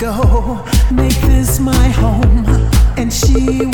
wake make this my home. And she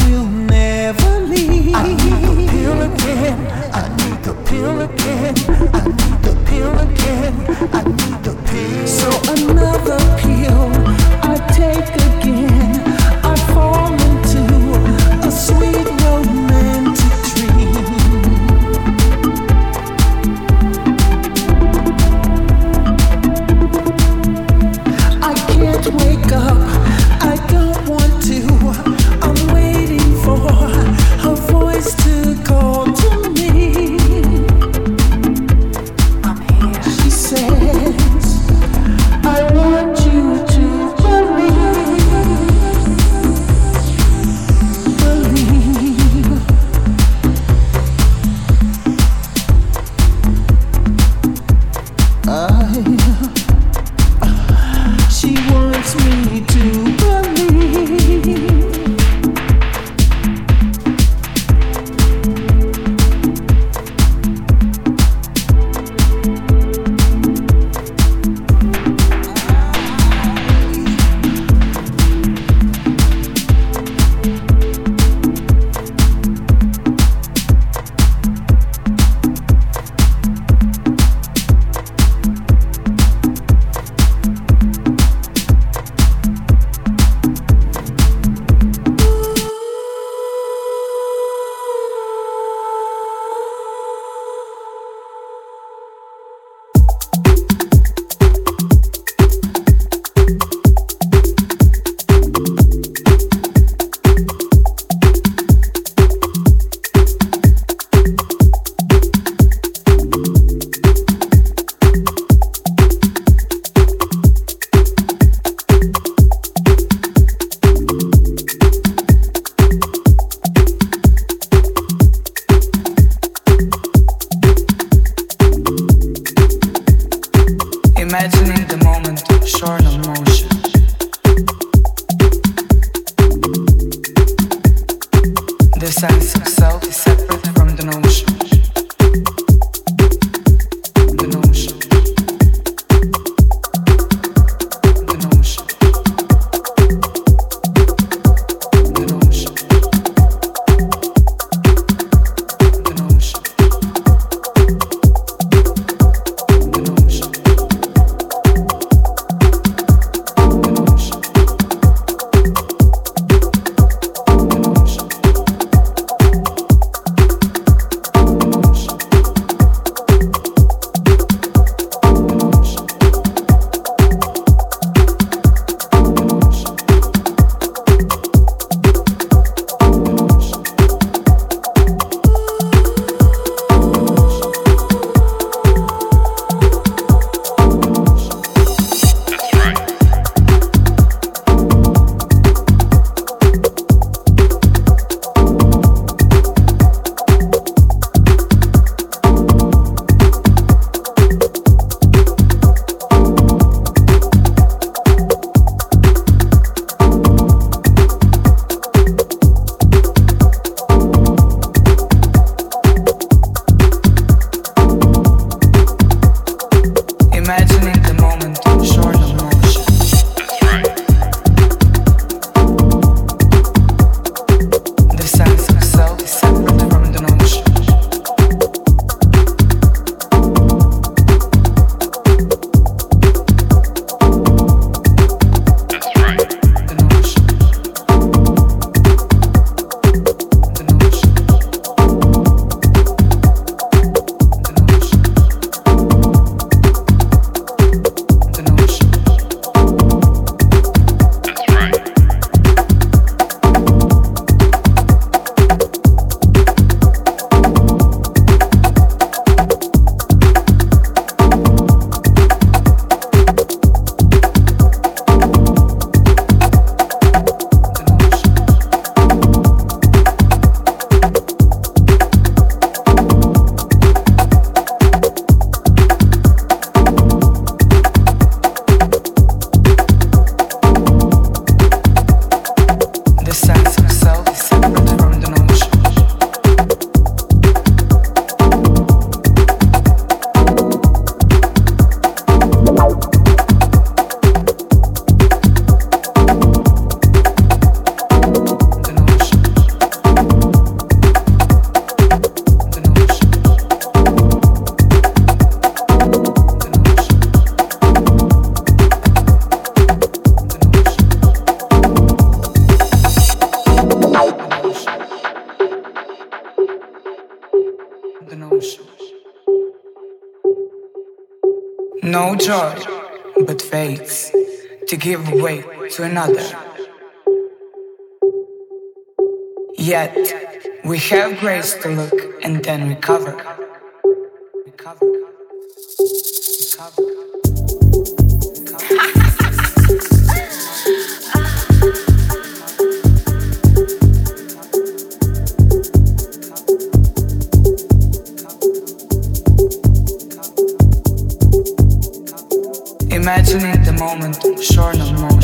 to look and then recover. Recover. Recover. Imagining the moment shorn of motion.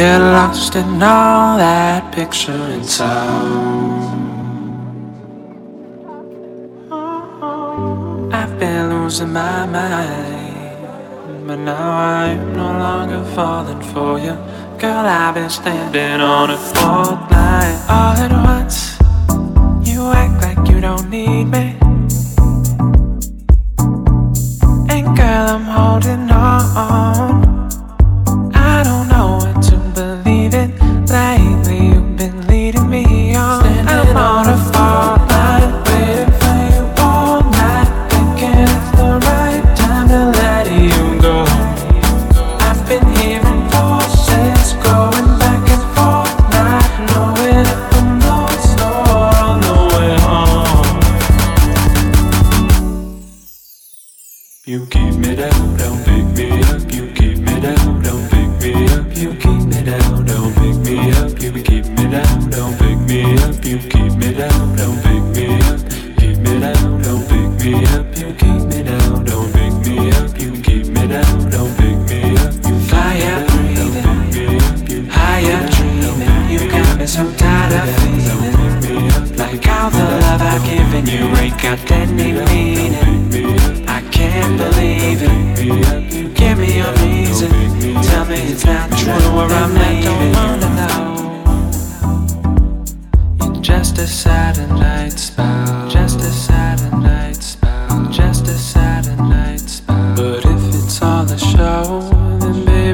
Lost in all that picture and sound. I've been losing my mind, but now I'm no longer falling for you. Girl, I've been standing on a fault line all at once. You act like you don't need me. And girl, I'm holding on.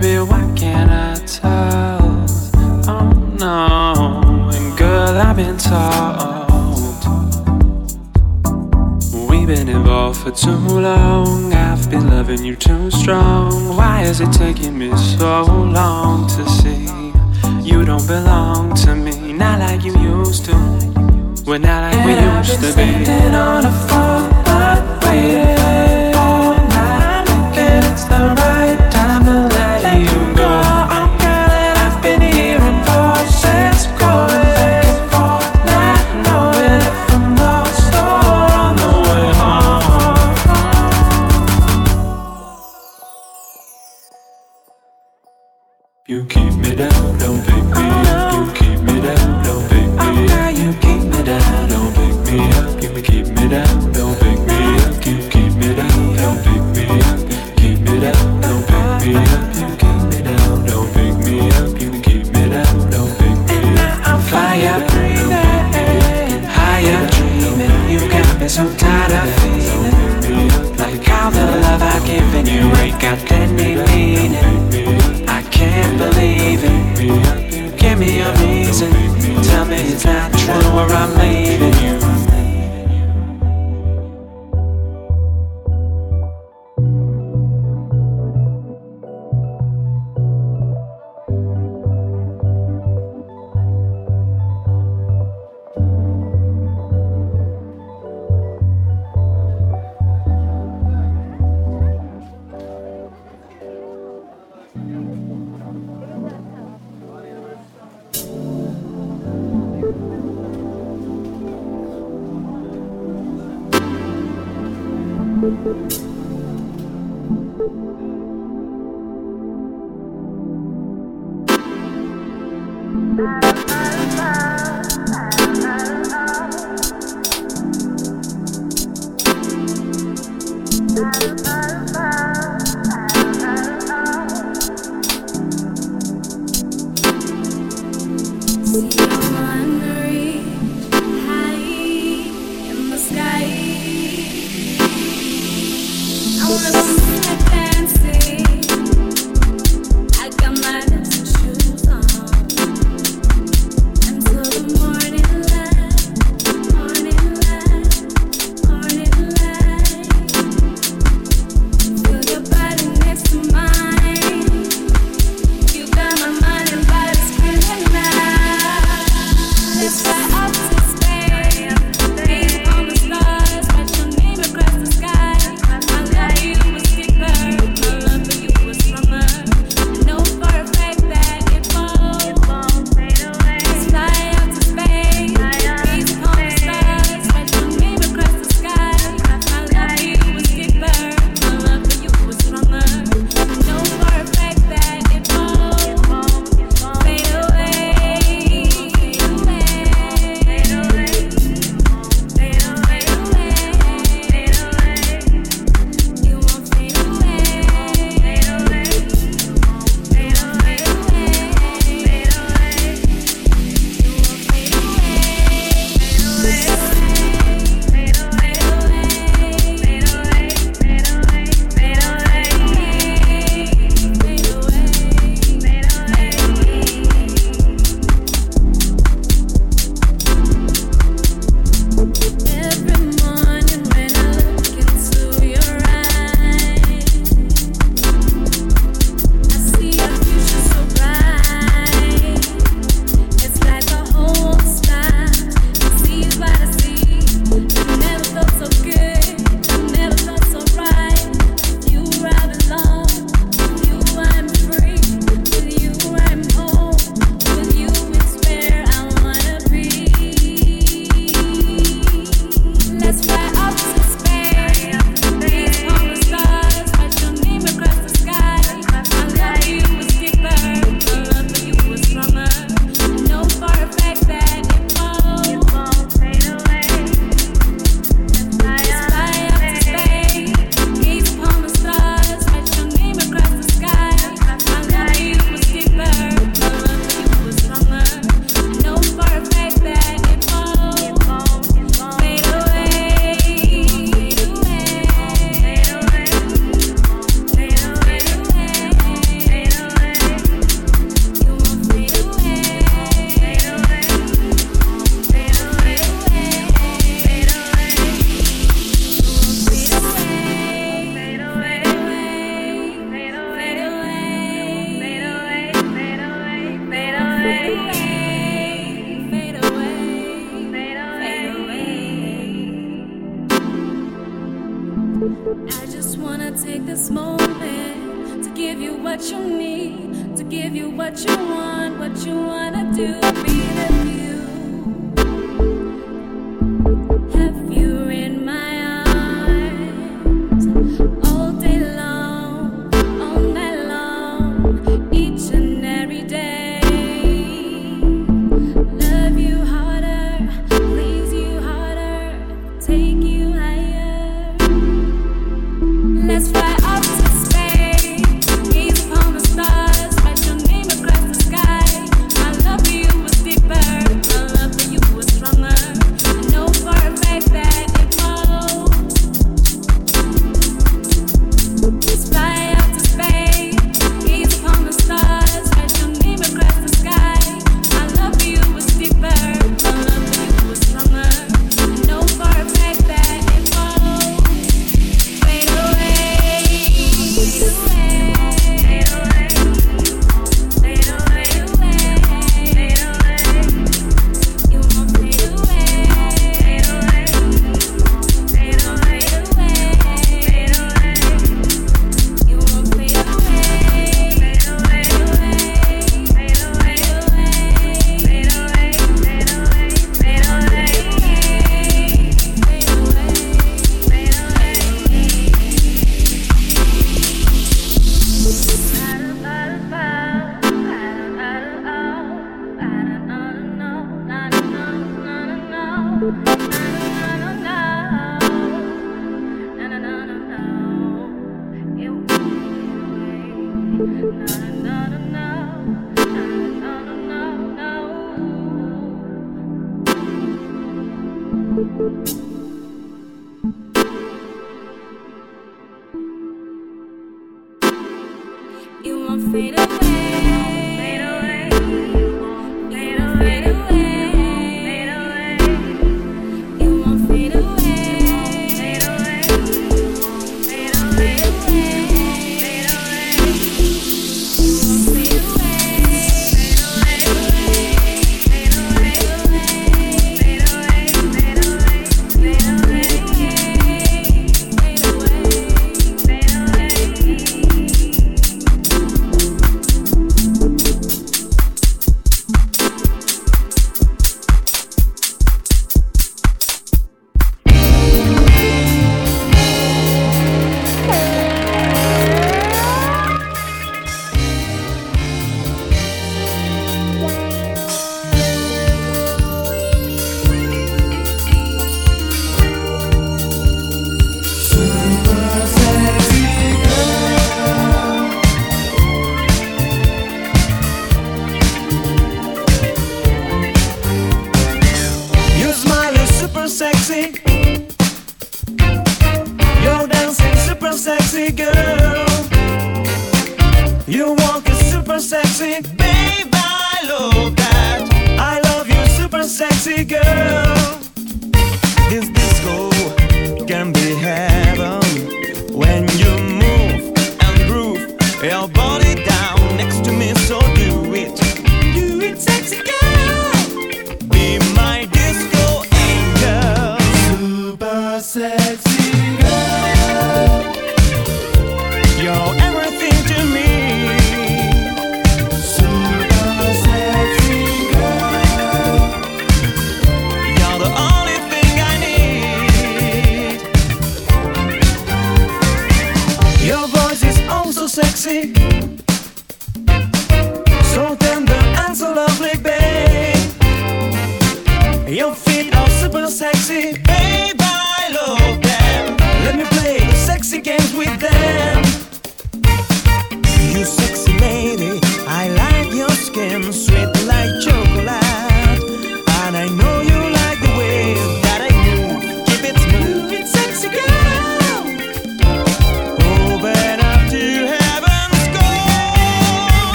baby, why can't I tell? Oh no, and girl, I've been told we've been involved for too long. I've been loving you too strong. Why is it taking me so long to see you don't belong to me? Not like you used to. We're not like and we I've used to be. Standing on a phone, waiting all night, and it's the right. Bye.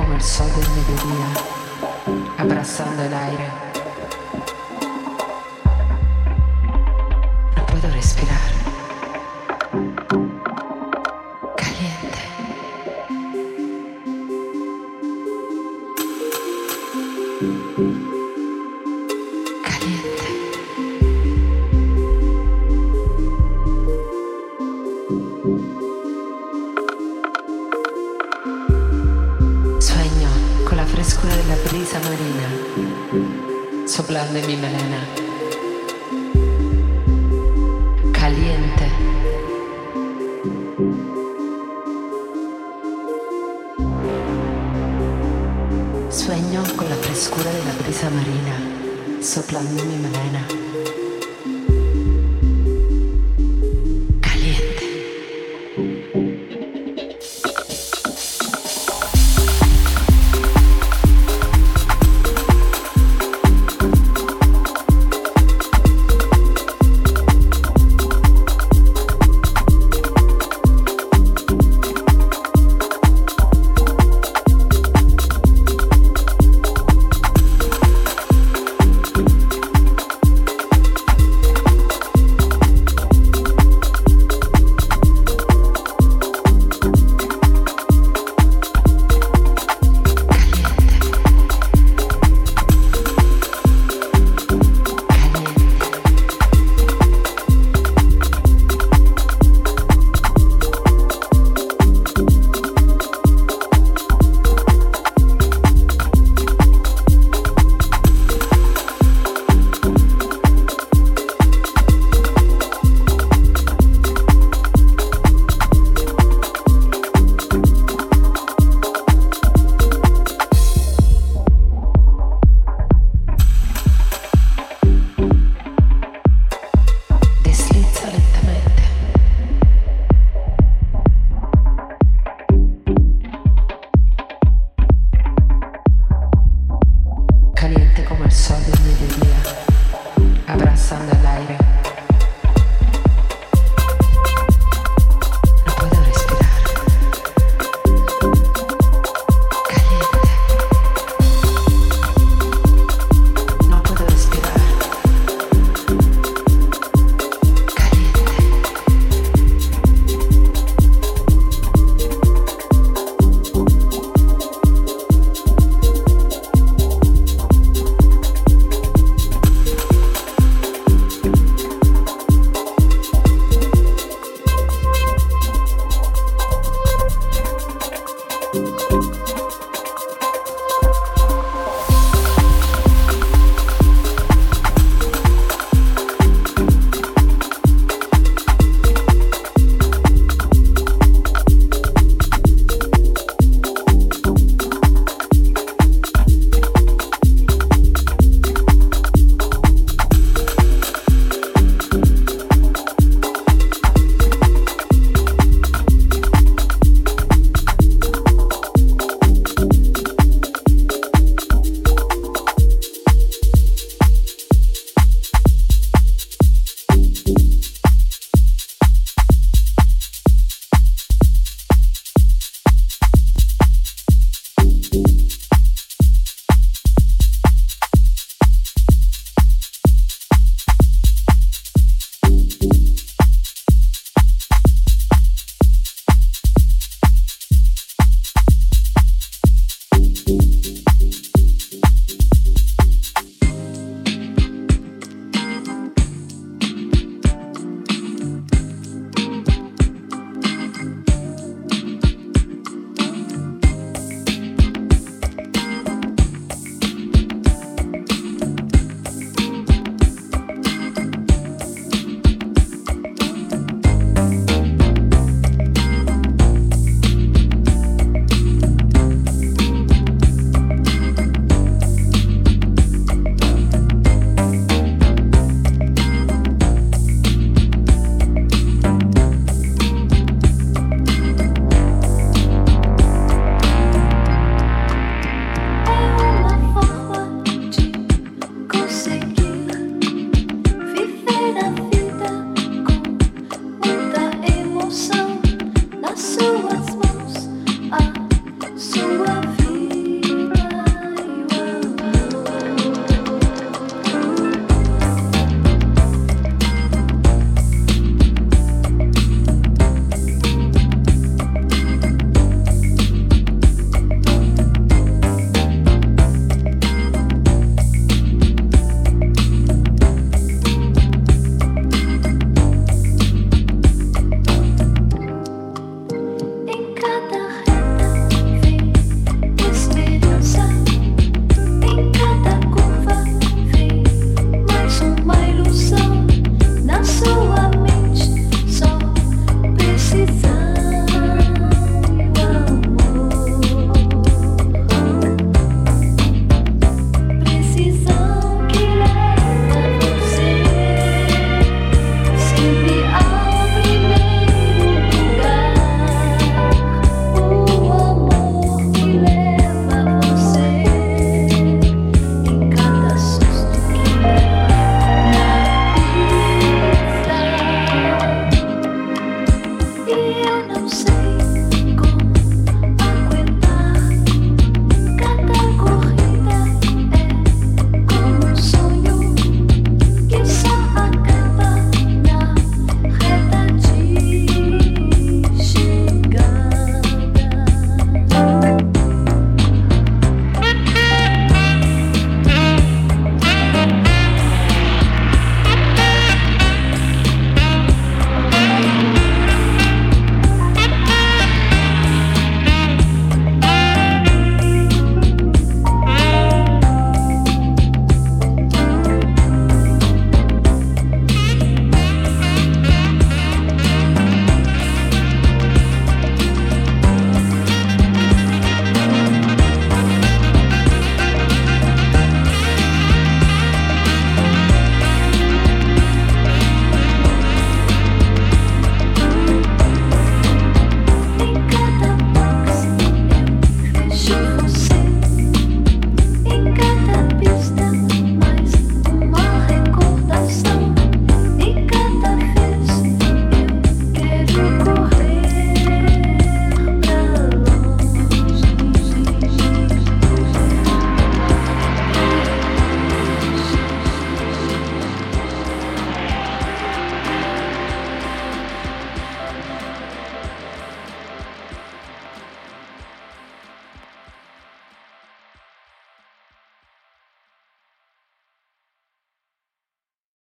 como el sol del mediodía, abrazando el aire.